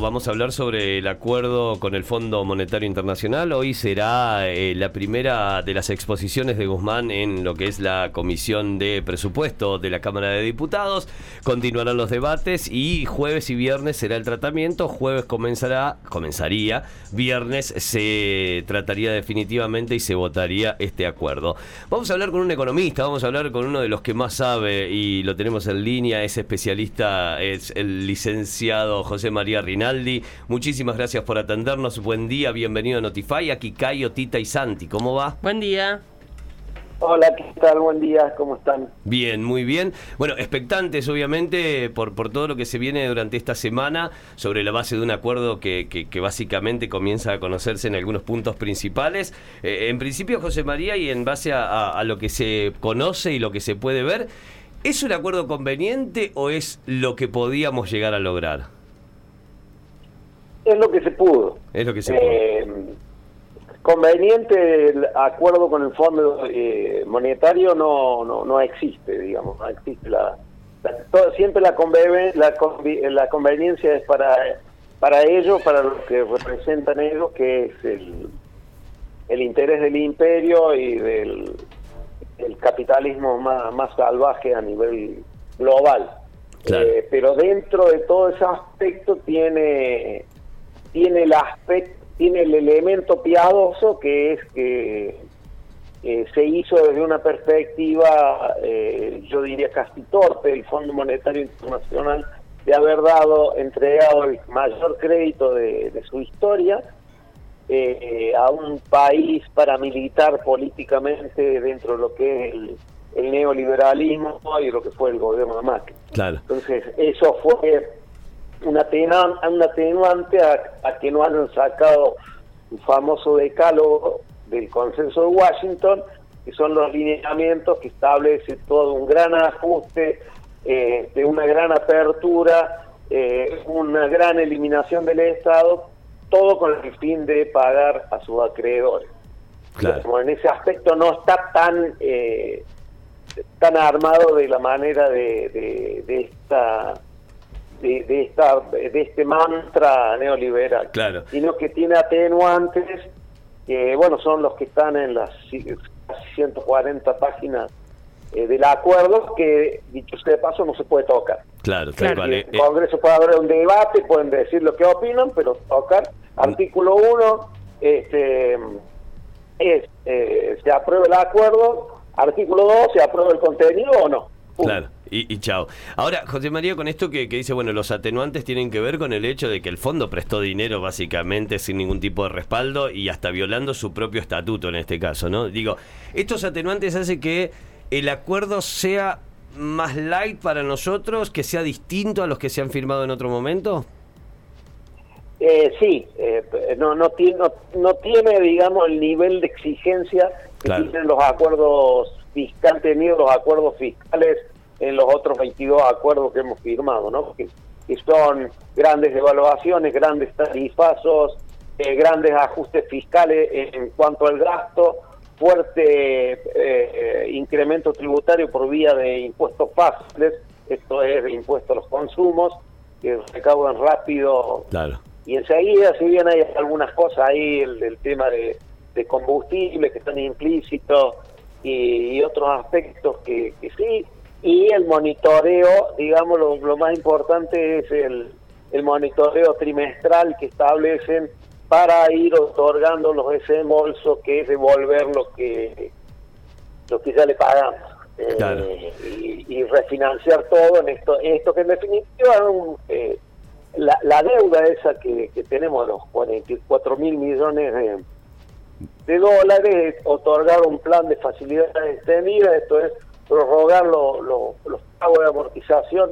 Vamos a hablar sobre el acuerdo con el Fondo Monetario Internacional. Hoy será eh, la primera de las exposiciones de Guzmán en lo que es la Comisión de Presupuesto de la Cámara de Diputados. Continuarán los debates y jueves y viernes será el tratamiento. Jueves comenzará, comenzaría, viernes se trataría definitivamente y se votaría este acuerdo. Vamos a hablar con un economista, vamos a hablar con uno de los que más sabe y lo tenemos en línea, es especialista, es el licenciado José María Rinaldi muchísimas gracias por atendernos. Buen día, bienvenido a Notify. Aquí Cayo, Tita y Santi. ¿Cómo va? Buen día. Hola, ¿qué tal? Buen día, ¿cómo están? Bien, muy bien. Bueno, expectantes obviamente por, por todo lo que se viene durante esta semana sobre la base de un acuerdo que, que, básicamente comienza a conocerse en algunos puntos principales. Eh, en principio, José María, y en base a lo que se conoce y lo que se puede ver, ¿es un acuerdo conveniente o es lo que podíamos llegar a lograr? Es lo que se pudo. Es lo que se pudo. Eh, conveniente el acuerdo con el Fondo eh, Monetario no, no, no existe, digamos, no existe la, siempre la, la, la conveniencia es para para ellos, para lo que representan ellos, que es el, el interés del imperio y del el capitalismo más, más salvaje a nivel global. Eh, pero dentro de todo ese aspecto tiene tiene el aspecto, tiene el elemento piadoso que es que se hizo desde una perspectiva, eh, yo diría casi torpe, el Fondo Monetario Internacional de haber dado, entregado el mayor crédito de, su historia eh, a un país paramilitar políticamente dentro de lo que es el, neoliberalismo y lo que fue el gobierno de Macri. Claro. Entonces, eso fue un atenuante a, que no hayan sacado un famoso decálogo del consenso de Washington, que son los lineamientos que establece todo un gran ajuste, eh, de una gran apertura, eh, una gran eliminación del Estado, todo con el fin de pagar a sus acreedores. Claro. en ese aspecto no está tan eh, tan armado de la manera de, de esta de, esta, de este mantra neoliberal, claro. sino que tiene atenuantes que, bueno, son los que están en las 140 páginas eh, del acuerdo, que, dicho sea de paso, no se puede tocar. Claro, claro. En el Congreso puede haber un debate, pueden decir lo que opinan, pero tocar. Artículo 1 este, es, eh, se aprueba el acuerdo, artículo 2, se aprueba el contenido o no. Claro. Y, chao. Ahora, José María, con esto que, dice, bueno, los atenuantes tienen que ver con el hecho de que el fondo prestó dinero básicamente sin ningún tipo de respaldo y hasta violando su propio estatuto en este caso, ¿no? Digo, ¿estos atenuantes hacen que el acuerdo sea más light para nosotros, que sea distinto a los que se han firmado en otro momento? Eh, sí, eh, no, no, tiene, no, tiene, digamos, el nivel de exigencia que tienen los acuerdos fiscales, tenido los acuerdos fiscales en los otros 22 acuerdos que hemos firmado, ¿no? Que, son grandes devaluaciones, grandes tarifazos, eh, grandes ajustes fiscales en cuanto al gasto, fuerte eh, incremento tributario por vía de impuestos fáciles, esto es de impuestos a los consumos, que recaudan rápido. Claro. Y enseguida, si bien hay algunas cosas ahí, el, tema de, de combustible que están implícitos y, otros aspectos que, que sí, y el monitoreo, digamos, lo, más importante es el, el, monitoreo trimestral que establecen para ir otorgando los desembolsos, que es devolver lo que, lo que ya le pagamos. Eh, y, refinanciar todo en esto, esto que en definitiva eh, la, la, deuda esa que, que tenemos, los 44 mil millones de, de dólares, otorgar un plan de facilidades extendidas, esto es prorrogar los pagos de amortización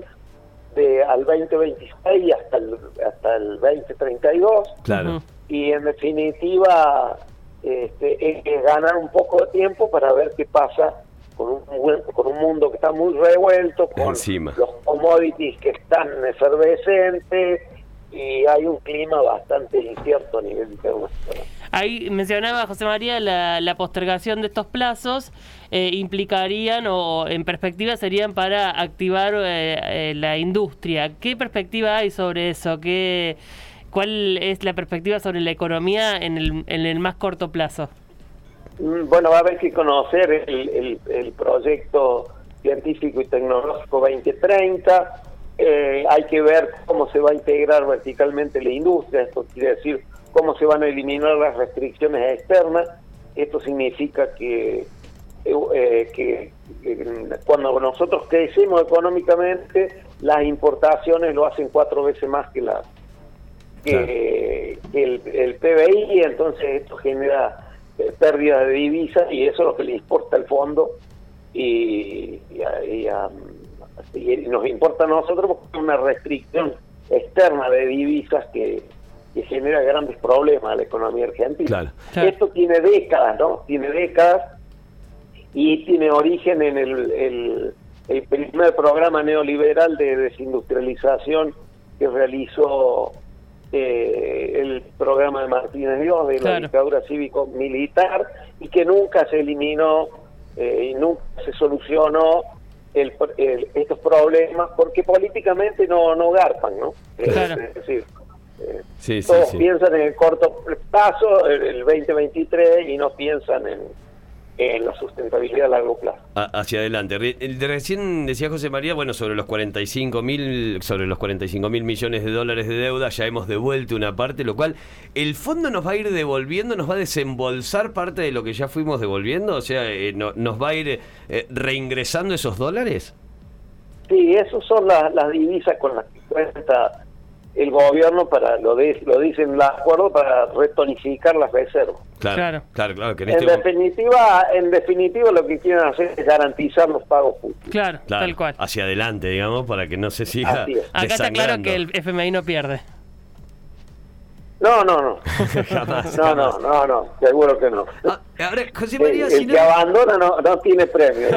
de al 2026 hasta el, hasta el 2032. Claro. Y en definitiva, este, es ganar un poco de tiempo para ver qué pasa con un, con un mundo que está muy revuelto, con los commodities que están efervescentes y hay un clima bastante incierto a nivel internacional. Ahí mencionaba José María la, la postergación de estos plazos eh, implicarían o en perspectiva serían para activar eh, eh, la industria. ¿Qué perspectiva hay sobre eso? ¿Qué, ¿Cuál es la perspectiva sobre la economía en el, en el más corto plazo? Mm, bueno, va a haber que conocer el, el, proyecto científico y tecnológico 2030. hay que ver cómo se va a integrar verticalmente la industria. Esto quiere decir cómo se van a eliminar las restricciones externas. Esto significa que eh, que, cuando nosotros crecemos económicamente, las importaciones lo hacen cuatro veces más que, la, que, el, el, PBI, entonces esto genera eh, pérdida de divisas y eso es lo que le importa al fondo y, nos importa a nosotros porque es una restricción externa de divisas que, que genera grandes problemas a la economía argentina. Esto tiene décadas, ¿no? Tiene décadas y tiene origen en el, el, primer programa neoliberal de desindustrialización que realizó eh, el programa de Martínez Dios de la dictadura cívico-militar y que nunca se eliminó eh, y nunca se solucionó el, estos problemas porque políticamente no, no garpan, ¿no? Es decir, eh, todos piensan en el corto plazo, el 2023, y no piensan en en la sustentabilidad a largo plazo. hacia adelante. recién decía José María, bueno, sobre los 45 mil, sobre los 45 mil millones de dólares de deuda, ya hemos devuelto una parte, lo cual, ¿el fondo nos va a ir devolviendo, nos va a desembolsar parte de lo que ya fuimos devolviendo? O sea, eh, ¿nos va a ir eh, reingresando esos dólares? Sí, esas son las divisas con las que cuenta el gobierno para lo, de, lo dicen el acuerdo para retonificar las reservas. Claro, claro, claro. en, este definitiva, en definitiva lo que quieren hacer es garantizar los pagos públicos. Claro, tal cual. Hacia adelante, digamos, para que no se siga. Acá está claro que el FMI no pierde. No, no, no. jamás, no, no, no, no, seguro que no. Ah, ahora, José María, el, si que abandona no, no tiene premio.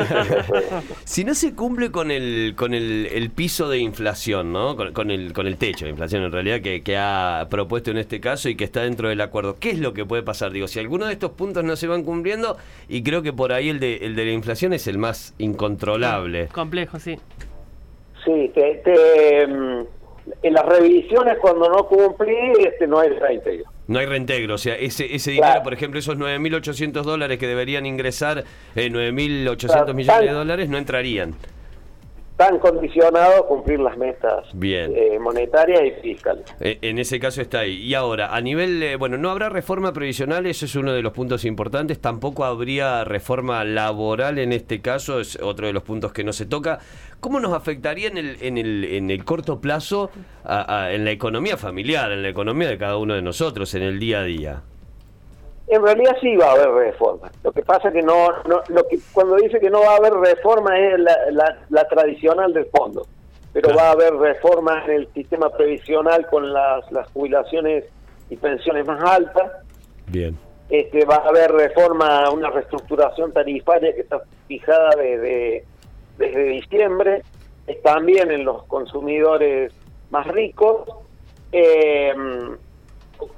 si no se cumple con el con el, el piso de inflación, ¿no? Con, el con el techo de inflación en realidad que, que, ha propuesto en este caso y que está dentro del acuerdo, ¿qué es lo que puede pasar? Digo, si alguno de estos puntos no se van cumpliendo y creo que por ahí el de el de la inflación es el más incontrolable. Complejo, sí. Sí, te, te mm, en las revisiones cuando no cumplí este no hay reintegro. No hay reintegro, o sea, ese, ese dinero, por ejemplo, esos 9.800 dólares que deberían ingresar, eh, 9.800 millones de dólares, no entrarían están condicionados a cumplir las metas eh, monetarias y fiscales. Eh, en ese caso está ahí. Y ahora, a nivel, eh, bueno, no habrá reforma previsional, eso es uno de los puntos importantes, tampoco habría reforma laboral en este caso, es otro de los puntos que no se toca. ¿Cómo nos afectaría en el, en el, en el corto plazo en la economía familiar, en la economía de cada uno de nosotros, en el día a día? En realidad sí va a haber reforma. Lo que pasa que no, no lo que cuando dice que no va a haber reforma es la, la, tradicional del fondo, pero va a haber reforma en el sistema previsional con las, las jubilaciones y pensiones más altas. Bien. Este, va a haber reforma, una reestructuración tarifaria que está fijada desde, desde diciembre, es también en los consumidores más ricos. Eh,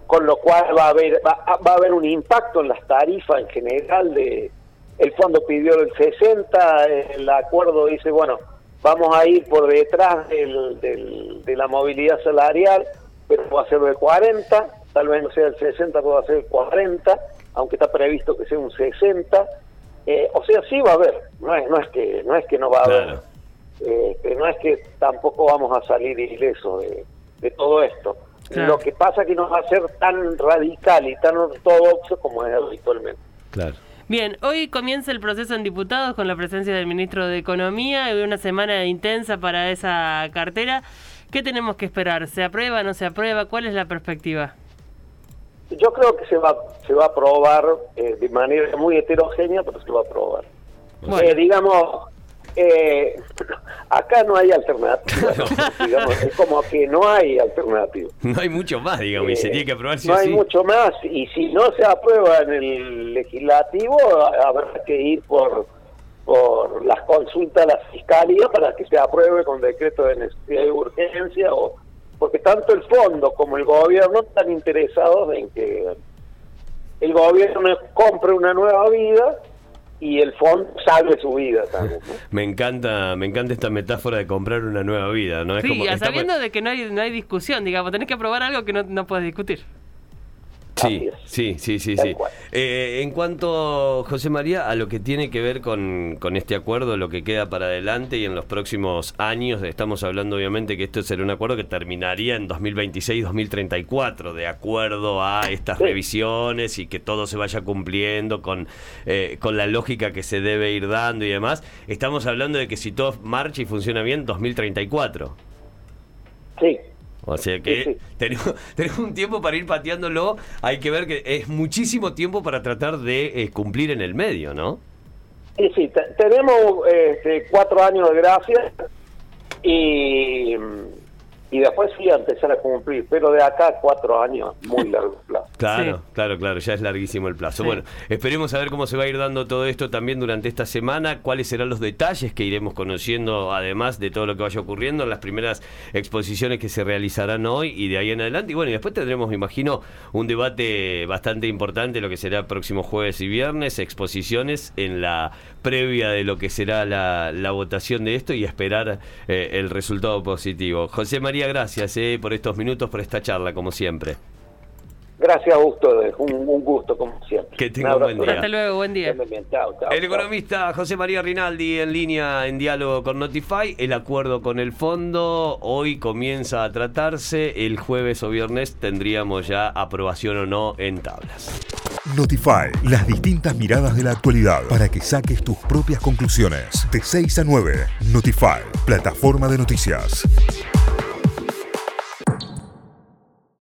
con lo cual va a haber va, a haber un impacto en las tarifas en general de el fondo pidió el 60 el acuerdo dice bueno vamos a ir por detrás del, de la movilidad salarial pero va a ser del 40 tal vez no sea el 60 puede ser el 40 aunque está previsto que sea un 60 eh, o sea sí va a haber no es no es que no es que no va a haber. Eh, no es que tampoco vamos a salir ilesos de, de todo esto lo que pasa que no va a ser tan radical y tan ortodoxo como es habitualmente. Claro. Bien, hoy comienza el proceso en diputados con la presencia del ministro de Economía y una semana intensa para esa cartera. ¿Qué tenemos que esperar? ¿Se aprueba, no se aprueba? ¿Cuál es la perspectiva? Yo creo que se va, se va a aprobar eh, de manera muy heterogénea, pero se va a aprobar. Eh, digamos, eh, acá no hay alternativa. es como que no hay alternativa. No hay mucho más, digamos, y se tiene que aprobar No hay mucho más, y si no se aprueba en el legislativo, habrá que ir por por las consultas a la fiscalía para que se apruebe con decreto de necesidad de urgencia o porque tanto el fondo como el gobierno están interesados en que el gobierno compre una nueva vida y el fondo salve su vida también. me encanta, me encanta esta metáfora de comprar una nueva vida, ¿no? Es sí, sabiendo de que no hay, no hay discusión, digamos, tenés que aprobar algo que no, no puedes discutir. Sí, sí, sí, sí, sí. Eh, en cuanto, José María, a lo que tiene que ver con, con, este acuerdo, lo que queda para adelante y en los próximos años, estamos hablando obviamente que esto será un acuerdo que terminaría en 2026-2034, de acuerdo a estas revisiones y que todo se vaya cumpliendo con, eh, con la lógica que se debe ir dando y demás. Estamos hablando de que si todo marcha y funciona bien, 2034. Sí, o sea que Tenemos, un tiempo para ir pateándolo. Hay que ver que es muchísimo tiempo para tratar de eh, cumplir en el medio, ¿no? Sí, sí, tenemos este, cuatro años de gracia y y después sí empezar a cumplir, pero de acá a cuatro años, muy largo plazo. Claro, claro, claro, ya es larguísimo el plazo. Bueno, esperemos a ver cómo se va a ir dando todo esto también durante esta semana, cuáles serán los detalles que iremos conociendo, además de todo lo que vaya ocurriendo en las primeras exposiciones que se realizarán hoy y de ahí en adelante. Y bueno, y después tendremos, me imagino, un debate bastante importante, lo que será próximo jueves y viernes, exposiciones en la previa de lo que será la, votación de esto y esperar eh, el resultado positivo. José María, gracias eh, por estos minutos, por esta charla, como siempre. Gracias, Augusto. Un, un gusto, como siempre. Que tenga un buen día. Hasta luego, buen día. el economista José María Rinaldi en línea en diálogo con Notify. El acuerdo con el fondo hoy comienza a tratarse. El jueves o viernes tendríamos ya aprobación o no en tablas. Notify, las distintas miradas de la actualidad para que saques tus propias conclusiones. De 6 a 9, Notify, plataforma de noticias.